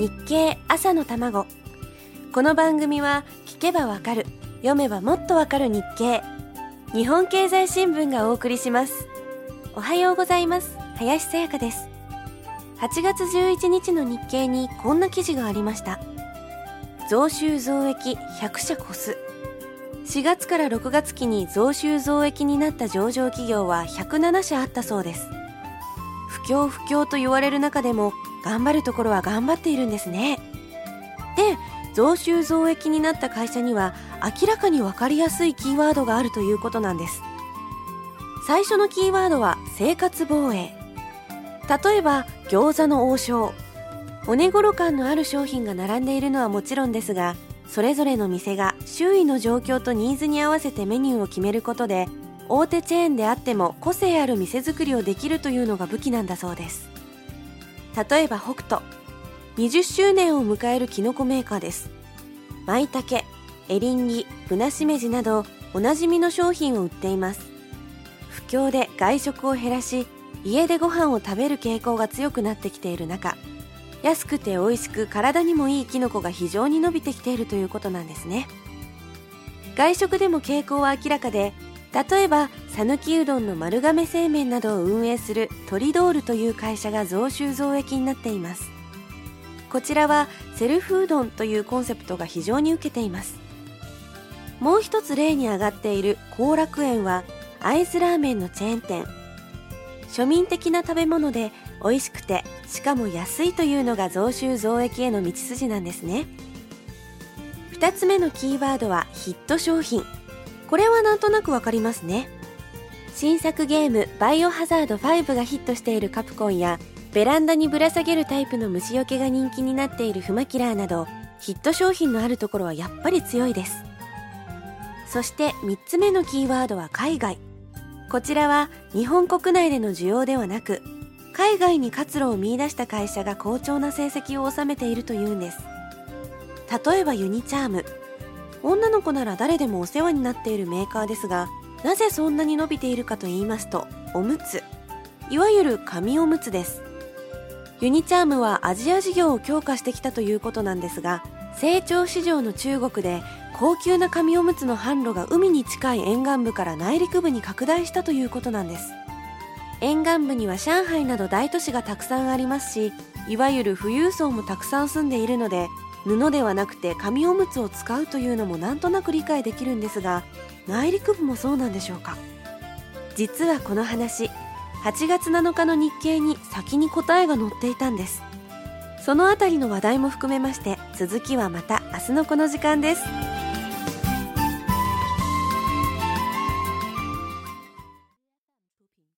日経朝の卵。この番組は聞けばわかる。読めばもっとわかる日経。日本経済新聞がお送りします。おはようございます。林さやかです。8月11日の日経にこんな記事がありました。増収増益100社越す4月から6月期に増収増益になった上場企業は107社あったそうです。不況不況と言われる中でも頑張るところは頑張っているんですね。で増収増益になった会社には明らかに分かりやすいキーワードがあるということなんです。最初のキーワードは生活防衛。例えば餃子の王将。お値頃感のある商品が並んでいるのはもちろんですがそれぞれの店が周囲の状況とニーズに合わせてメニューを決めることで大手チェーンであっても個性ある店作りをできるというのが武器なんだそうです。例えば北斗。20周年を迎えるキノコメーカーです。舞茸エリンギぶなしめじなどおなじみの商品を売っています。不況で外食を減らし家でご飯を食べる傾向が強くなってきている中安くて美味しく体にもいいキノコが非常に伸びてきているということなんですね。外食でも傾向は明らかで例えば讃岐うどんの丸亀製麺などを運営するトリドールという会社が増収増益になっています。こちらはセルフうどんというコンセプトが非常に受けています。もう一つ例に挙がっている後楽園は会津ラーメンのチェーン店。庶民的な食べ物で美味しくてしかも安いというのが増収増益への道筋なんですね。2つ目のキーワードはヒット商品。これはなんとなくわかりますね。新作ゲーム「バイオハザード5」がヒットしているカプコンやベランダにぶら下げるタイプの虫除けが人気になっているフマキラーなどヒット商品のあるところはやっぱり強いです。そして3つ目のキーワードは海外。こちらは日本国内での需要ではなく海外に活路を見出した会社が好調な成績を収めているというんです。例えばユニチャーム。女の子なら誰でもお世話になっているメーカーですがなぜそんなに伸びているかと言いますとおむつ。いわゆる紙おむつです。ユニチャームはアジア事業を強化してきたということなんですが成長市場の中国で高級な紙おむつの販路が海に近い沿岸部から内陸部に拡大したということなんです。沿岸部には上海など大都市がたくさんありますしいわゆる富裕層もたくさん住んでいるので布ではなくて紙おむつを使うというのもなんとなく理解できるんですが内陸部もそうなんでしょうか。実はこの話8月7日の日経に先に答えが載っていたんです。そのあたりの話題も含めまして続きはまた明日のこの時間です。